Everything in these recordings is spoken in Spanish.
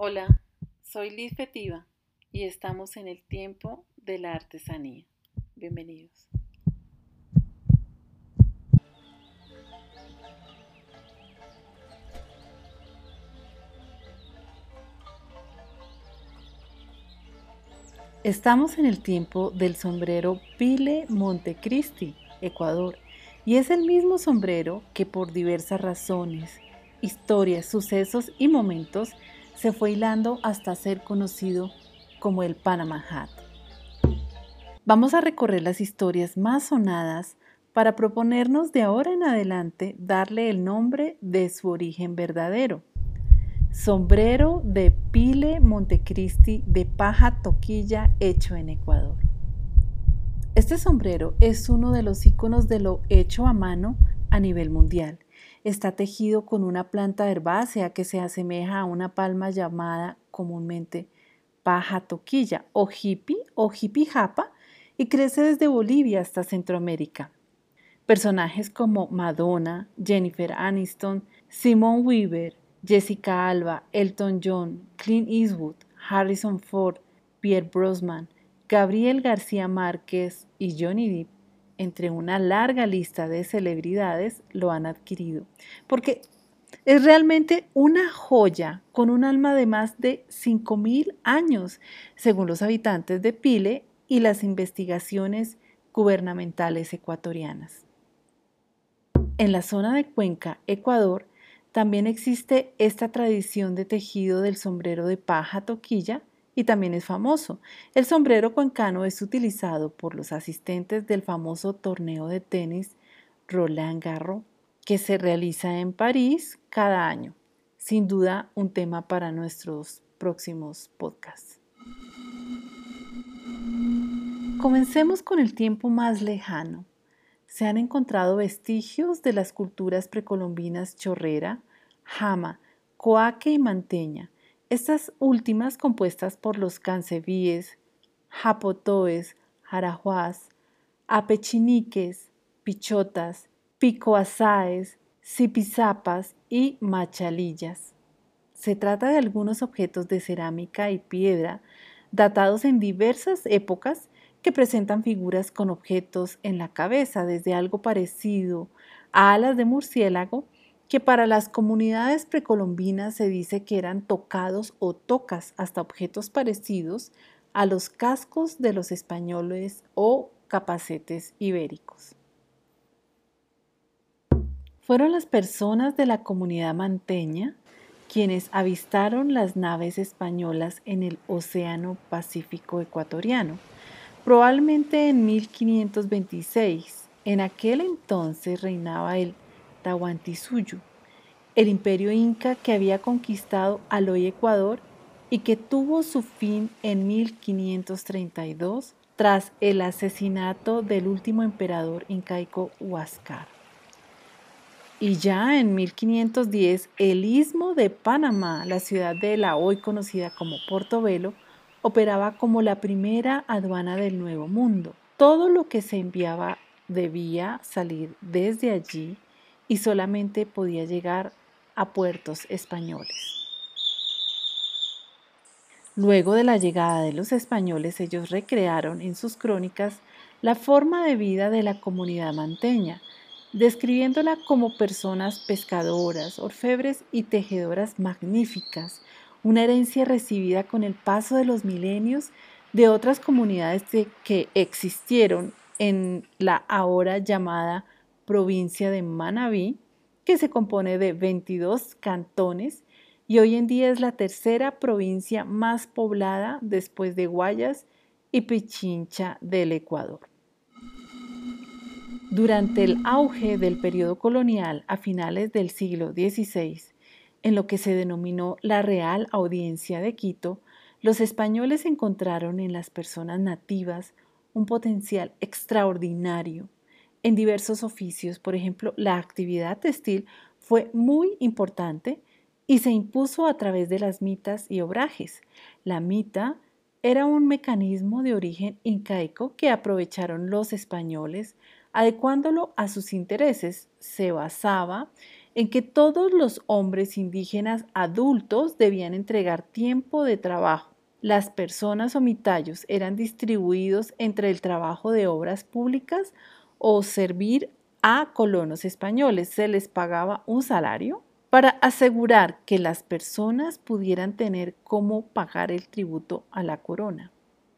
Hola, soy Liz Fetiva y estamos en el tiempo de la artesanía. Bienvenidos. Estamos en el tiempo del sombrero Pile Montecristi, Ecuador, y es el mismo sombrero que por diversas razones, historias, sucesos y momentos se fue hilando hasta ser conocido como el Panama Hat. Vamos a recorrer las historias más sonadas para proponernos de ahora en adelante darle el nombre de su origen verdadero. Sombrero de Pile Montecristi de paja toquilla hecho en Ecuador. Este sombrero es uno de los iconos de lo hecho a mano a nivel mundial está tejido con una planta herbácea que se asemeja a una palma llamada comúnmente paja toquilla o hippie o japa y crece desde Bolivia hasta Centroamérica. Personajes como Madonna, Jennifer Aniston, Simone Weaver, Jessica Alba, Elton John, Clint Eastwood, Harrison Ford, Pierre Brosnan, Gabriel García Márquez y Johnny Depp entre una larga lista de celebridades lo han adquirido, porque es realmente una joya con un alma de más de 5.000 años, según los habitantes de Pile y las investigaciones gubernamentales ecuatorianas. En la zona de Cuenca, Ecuador, también existe esta tradición de tejido del sombrero de paja toquilla y también es famoso. El sombrero cuencano es utilizado por los asistentes del famoso torneo de tenis Roland Garros que se realiza en París cada año. Sin duda un tema para nuestros próximos podcasts. Comencemos con el tiempo más lejano. Se han encontrado vestigios de las culturas precolombinas chorrera, jama, coaque y manteña, estas últimas compuestas por los cancebíes, japotoes, jarajuás, apechiniques, pichotas, picoasaes, zipizapas y machalillas. Se trata de algunos objetos de cerámica y piedra datados en diversas épocas que presentan figuras con objetos en la cabeza, desde algo parecido a alas de murciélago que para las comunidades precolombinas se dice que eran tocados o tocas hasta objetos parecidos a los cascos de los españoles o capacetes ibéricos. Fueron las personas de la comunidad manteña quienes avistaron las naves españolas en el Océano Pacífico ecuatoriano, probablemente en 1526. En aquel entonces reinaba el Tahuantinsuyo, el imperio inca que había conquistado al hoy Ecuador y que tuvo su fin en 1532 tras el asesinato del último emperador incaico Huáscar. Y ya en 1510 el istmo de Panamá, la ciudad de la hoy conocida como Portobelo, operaba como la primera aduana del Nuevo Mundo. Todo lo que se enviaba debía salir desde allí y solamente podía llegar a puertos españoles. Luego de la llegada de los españoles, ellos recrearon en sus crónicas la forma de vida de la comunidad manteña, describiéndola como personas pescadoras, orfebres y tejedoras magníficas, una herencia recibida con el paso de los milenios de otras comunidades que existieron en la ahora llamada provincia de Manabí, que se compone de 22 cantones y hoy en día es la tercera provincia más poblada después de Guayas y Pichincha del Ecuador. Durante el auge del periodo colonial a finales del siglo XVI, en lo que se denominó la Real Audiencia de Quito, los españoles encontraron en las personas nativas un potencial extraordinario en diversos oficios. Por ejemplo, la actividad textil fue muy importante y se impuso a través de las mitas y obrajes. La mita era un mecanismo de origen incaico que aprovecharon los españoles, adecuándolo a sus intereses. Se basaba en que todos los hombres indígenas adultos debían entregar tiempo de trabajo. Las personas o mitayos eran distribuidos entre el trabajo de obras públicas o servir a colonos españoles. Se les pagaba un salario para asegurar que las personas pudieran tener cómo pagar el tributo a la corona.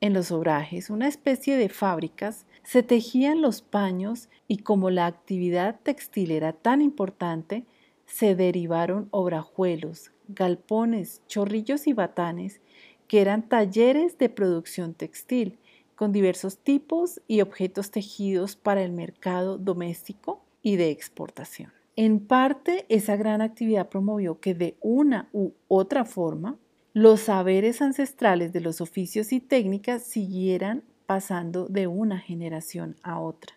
En los obrajes, una especie de fábricas, se tejían los paños y como la actividad textil era tan importante, se derivaron obrajuelos, galpones, chorrillos y batanes, que eran talleres de producción textil, con diversos tipos y objetos tejidos para el mercado doméstico y de exportación. En parte, esa gran actividad promovió que de una u otra forma los saberes ancestrales de los oficios y técnicas siguieran pasando de una generación a otra.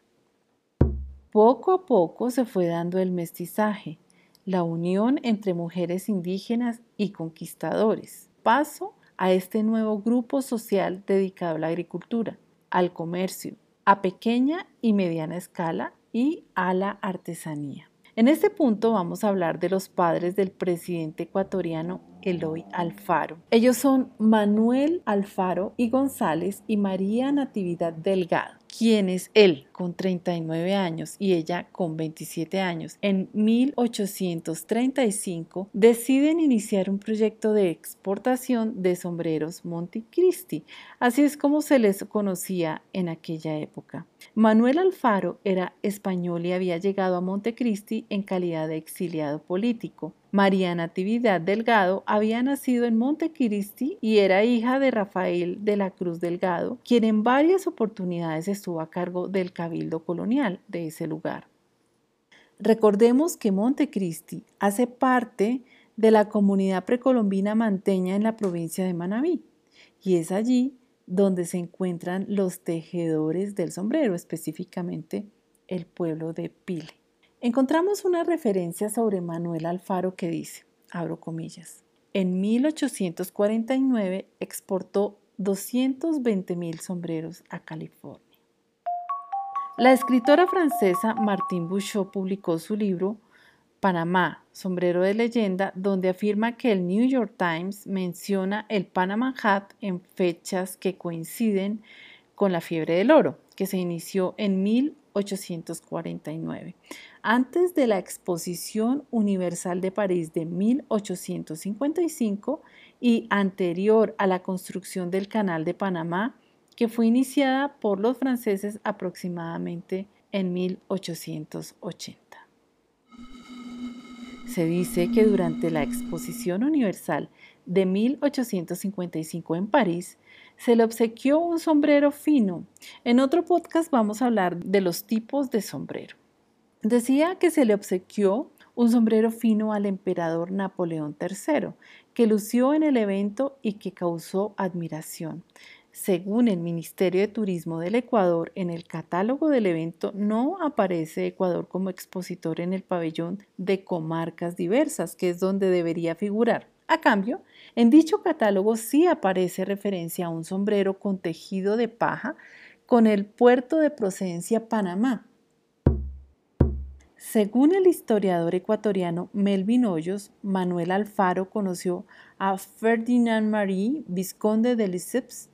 Poco a poco se fue dando el mestizaje, la unión entre mujeres indígenas y conquistadores, paso a este nuevo grupo social dedicado a la agricultura, al comercio, a pequeña y mediana escala y a la artesanía. En este punto vamos a hablar de los padres del presidente ecuatoriano Eloy Alfaro. Ellos son Manuel Alfaro y González y María Natividad Delgado quienes él con 39 años y ella con 27 años en 1835 deciden iniciar un proyecto de exportación de sombreros Montecristi. Así es como se les conocía en aquella época. Manuel Alfaro era español y había llegado a Montecristi en calidad de exiliado político. María Natividad Delgado había nacido en Montecristi y era hija de Rafael de la Cruz Delgado, quien en varias oportunidades estuvo a cargo del cabildo colonial de ese lugar. Recordemos que Montecristi hace parte de la comunidad precolombina manteña en la provincia de Manabí y es allí donde se encuentran los tejedores del sombrero, específicamente el pueblo de Pile. Encontramos una referencia sobre Manuel Alfaro que dice, abro comillas, en 1849 exportó 220 mil sombreros a California. La escritora francesa Martine Bouchot publicó su libro Panamá, sombrero de leyenda, donde afirma que el New York Times menciona el Panama Hat en fechas que coinciden con la fiebre del oro, que se inició en 1849, antes de la Exposición Universal de París de 1855 y anterior a la construcción del Canal de Panamá que fue iniciada por los franceses aproximadamente en 1880. Se dice que durante la Exposición Universal de 1855 en París, se le obsequió un sombrero fino. En otro podcast vamos a hablar de los tipos de sombrero. Decía que se le obsequió un sombrero fino al emperador Napoleón III, que lució en el evento y que causó admiración. Según el Ministerio de Turismo del Ecuador, en el catálogo del evento no aparece Ecuador como expositor en el pabellón de comarcas diversas, que es donde debería figurar. A cambio, en dicho catálogo sí aparece referencia a un sombrero con tejido de paja con el puerto de procedencia Panamá. Según el historiador ecuatoriano Melvin Hoyos, Manuel Alfaro conoció a Ferdinand Marie, vizconde de Lesseps,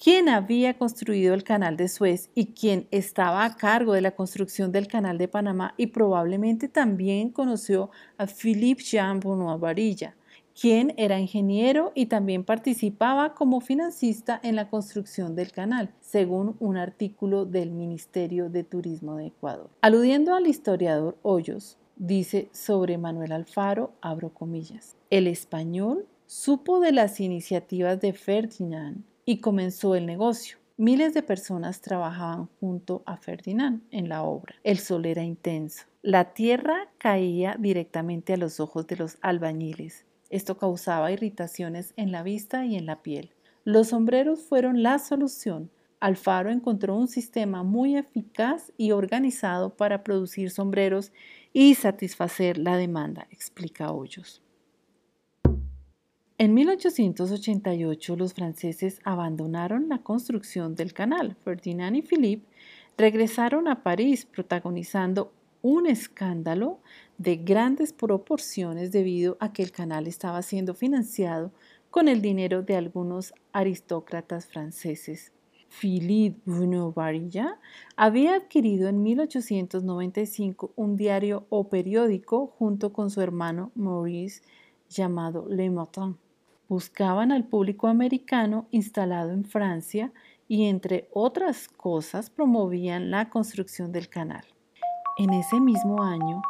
quien había construido el canal de Suez y quien estaba a cargo de la construcción del canal de Panamá y probablemente también conoció a Philippe Jean Benoit Varilla, quien era ingeniero y también participaba como financista en la construcción del canal, según un artículo del Ministerio de Turismo de Ecuador. Aludiendo al historiador Hoyos, dice sobre Manuel Alfaro, abro comillas, el español supo de las iniciativas de Ferdinand y comenzó el negocio. Miles de personas trabajaban junto a Ferdinand en la obra. El sol era intenso. La tierra caía directamente a los ojos de los albañiles. Esto causaba irritaciones en la vista y en la piel. Los sombreros fueron la solución. Alfaro encontró un sistema muy eficaz y organizado para producir sombreros y satisfacer la demanda, explica Hoyos. En 1888 los franceses abandonaron la construcción del canal. Ferdinand y Philippe regresaron a París protagonizando un escándalo de grandes proporciones debido a que el canal estaba siendo financiado con el dinero de algunos aristócratas franceses. Philippe Bruno Varilla había adquirido en 1895 un diario o periódico junto con su hermano Maurice llamado Le Matin. Buscaban al público americano instalado en Francia y entre otras cosas promovían la construcción del canal. En ese mismo año,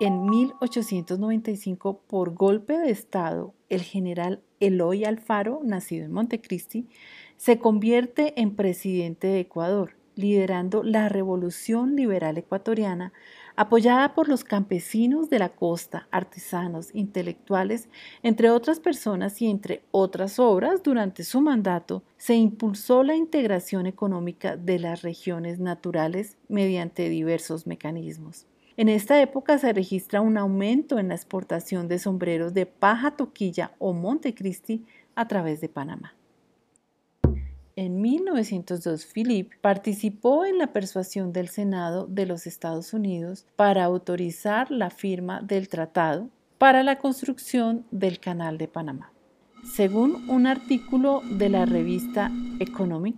en 1895, por golpe de Estado, el general Eloy Alfaro, nacido en Montecristi, se convierte en presidente de Ecuador, liderando la revolución liberal ecuatoriana, apoyada por los campesinos de la costa, artesanos, intelectuales, entre otras personas y entre otras obras, durante su mandato se impulsó la integración económica de las regiones naturales mediante diversos mecanismos. En esta época se registra un aumento en la exportación de sombreros de paja toquilla o Montecristi a través de Panamá. En 1902, Philip participó en la persuasión del Senado de los Estados Unidos para autorizar la firma del tratado para la construcción del Canal de Panamá. Según un artículo de la revista Economic,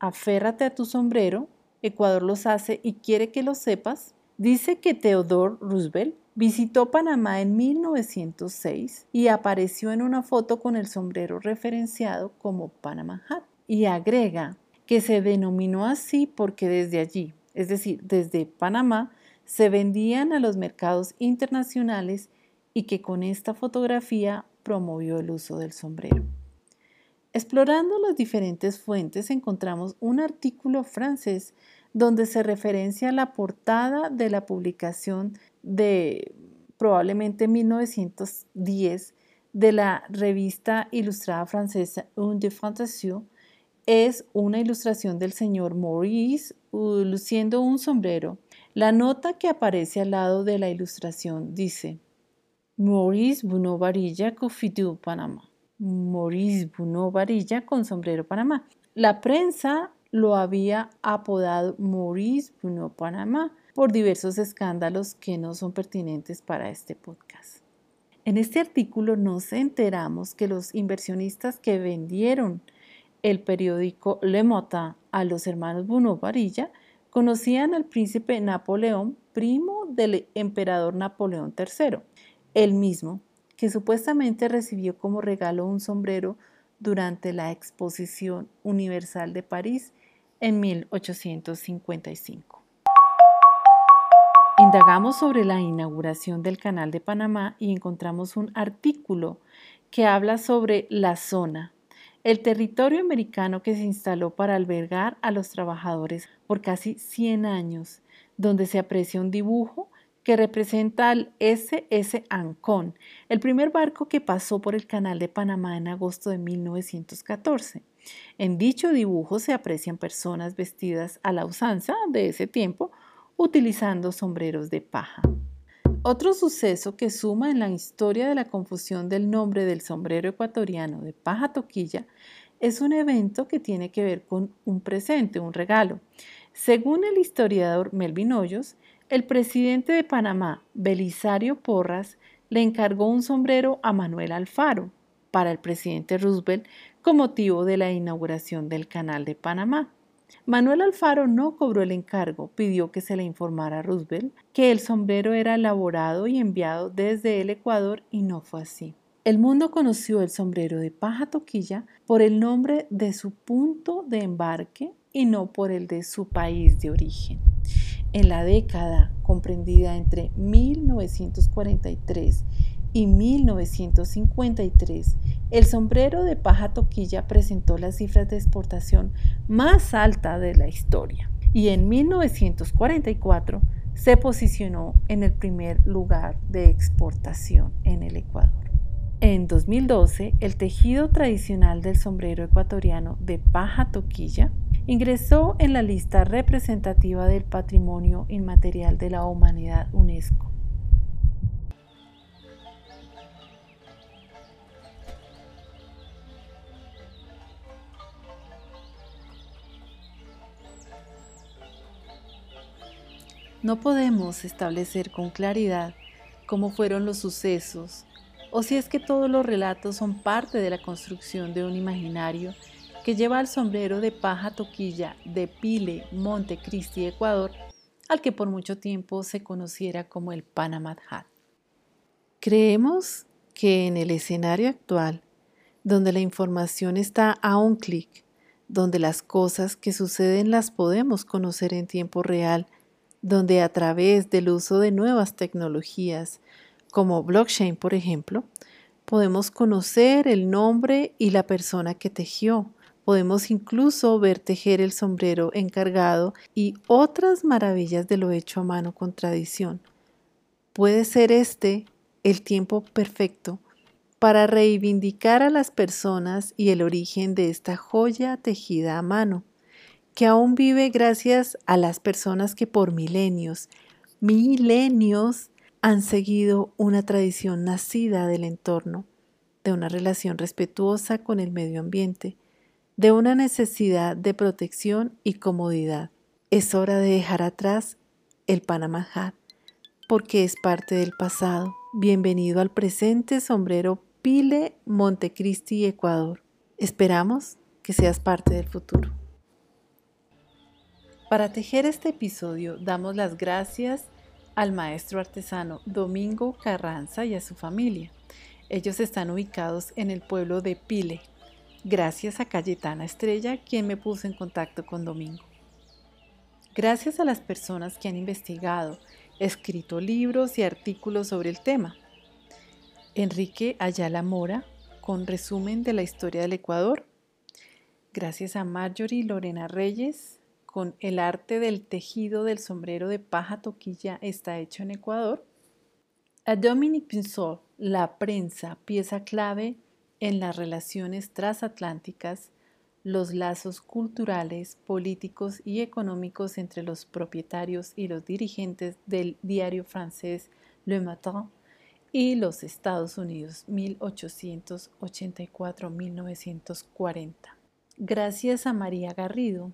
Aférrate a tu sombrero, Ecuador los hace y quiere que lo sepas, dice que Theodore Roosevelt visitó Panamá en 1906 y apareció en una foto con el sombrero referenciado como Panama Hat y agrega que se denominó así porque desde allí, es decir, desde Panamá, se vendían a los mercados internacionales y que con esta fotografía promovió el uso del sombrero. Explorando las diferentes fuentes encontramos un artículo francés donde se referencia la portada de la publicación de probablemente 1910 de la revista ilustrada francesa Un de Fantasio, es una ilustración del señor Maurice luciendo un sombrero. La nota que aparece al lado de la ilustración dice Maurice Buno Varilla Cofidu Panamá. Maurice Buno Varilla con sombrero Panamá. La prensa lo había apodado Maurice Buno Panamá por diversos escándalos que no son pertinentes para este podcast. En este artículo nos enteramos que los inversionistas que vendieron el periódico Le Matin a los hermanos Bruno Varilla conocían al príncipe Napoleón, primo del emperador Napoleón III, el mismo que supuestamente recibió como regalo un sombrero durante la Exposición Universal de París en 1855. Indagamos sobre la inauguración del Canal de Panamá y encontramos un artículo que habla sobre la zona el territorio americano que se instaló para albergar a los trabajadores por casi 100 años, donde se aprecia un dibujo que representa al SS Ancon, el primer barco que pasó por el Canal de Panamá en agosto de 1914. En dicho dibujo se aprecian personas vestidas a la usanza de ese tiempo, utilizando sombreros de paja. Otro suceso que suma en la historia de la confusión del nombre del sombrero ecuatoriano de paja toquilla es un evento que tiene que ver con un presente, un regalo. Según el historiador Melvin Hoyos, el presidente de Panamá, Belisario Porras, le encargó un sombrero a Manuel Alfaro para el presidente Roosevelt con motivo de la inauguración del Canal de Panamá. Manuel Alfaro no cobró el encargo, pidió que se le informara a Roosevelt que el sombrero era elaborado y enviado desde el Ecuador y no fue así. El mundo conoció el sombrero de paja toquilla por el nombre de su punto de embarque y no por el de su país de origen. En la década comprendida entre 1943 y 1953, el sombrero de paja toquilla presentó las cifras de exportación más alta de la historia y en 1944 se posicionó en el primer lugar de exportación en el Ecuador. En 2012, el tejido tradicional del sombrero ecuatoriano de paja toquilla ingresó en la lista representativa del Patrimonio Inmaterial de la Humanidad UNESCO. No podemos establecer con claridad cómo fueron los sucesos o si es que todos los relatos son parte de la construcción de un imaginario que lleva al sombrero de paja toquilla de Pile, Montecristi, Ecuador, al que por mucho tiempo se conociera como el Panama Hat. Creemos que en el escenario actual, donde la información está a un clic, donde las cosas que suceden las podemos conocer en tiempo real, donde a través del uso de nuevas tecnologías, como blockchain por ejemplo, podemos conocer el nombre y la persona que tejió, Podemos incluso ver tejer el sombrero encargado y otras maravillas de lo hecho a mano con tradición. Puede ser este el tiempo perfecto para reivindicar a las personas y el origen de esta joya tejida a mano, que aún vive gracias a las personas que por milenios, milenios, han seguido una tradición nacida del entorno, de una relación respetuosa con el medio ambiente, de una necesidad de protección y comodidad. Es hora de dejar atrás el Panama porque es parte del pasado. Bienvenido al presente sombrero Pile Montecristi, Ecuador. Esperamos que seas parte del futuro. Para tejer este episodio damos las gracias al maestro artesano Domingo Carranza y a su familia. Ellos están ubicados en el pueblo de Pile, Gracias a Cayetana Estrella, quien me puso en contacto con Domingo. Gracias a las personas que han investigado, escrito libros y artículos sobre el tema. Enrique Ayala Mora, con resumen de la historia del Ecuador. Gracias a Marjorie Lorena Reyes, con el arte del tejido del sombrero de paja toquilla está hecho en Ecuador. A Dominic Pinzot, La prensa, pieza clave en las relaciones transatlánticas, los lazos culturales, políticos y económicos entre los propietarios y los dirigentes del diario francés Le Matin y los Estados Unidos 1884-1940. Gracias a María Garrido,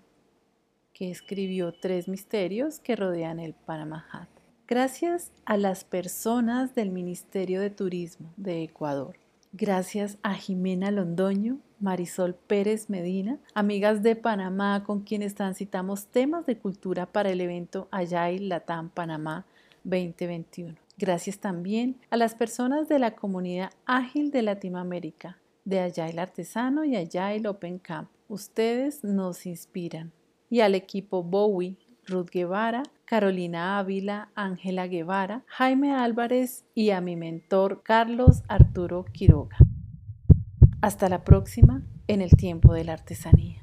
que escribió tres misterios que rodean el Panama Hat. Gracias a las personas del Ministerio de Turismo de Ecuador Gracias a Jimena Londoño, Marisol Pérez Medina, amigas de Panamá con quienes transitamos temas de cultura para el evento Ayay Latam Panamá 2021. Gracias también a las personas de la comunidad ágil de Latinoamérica, de Agile Artesano y Agile Open Camp. Ustedes nos inspiran. Y al equipo Bowie, Ruth Guevara, Carolina Ávila, Ángela Guevara, Jaime Álvarez y a mi mentor Carlos Arturo Quiroga. Hasta la próxima en el tiempo de la artesanía.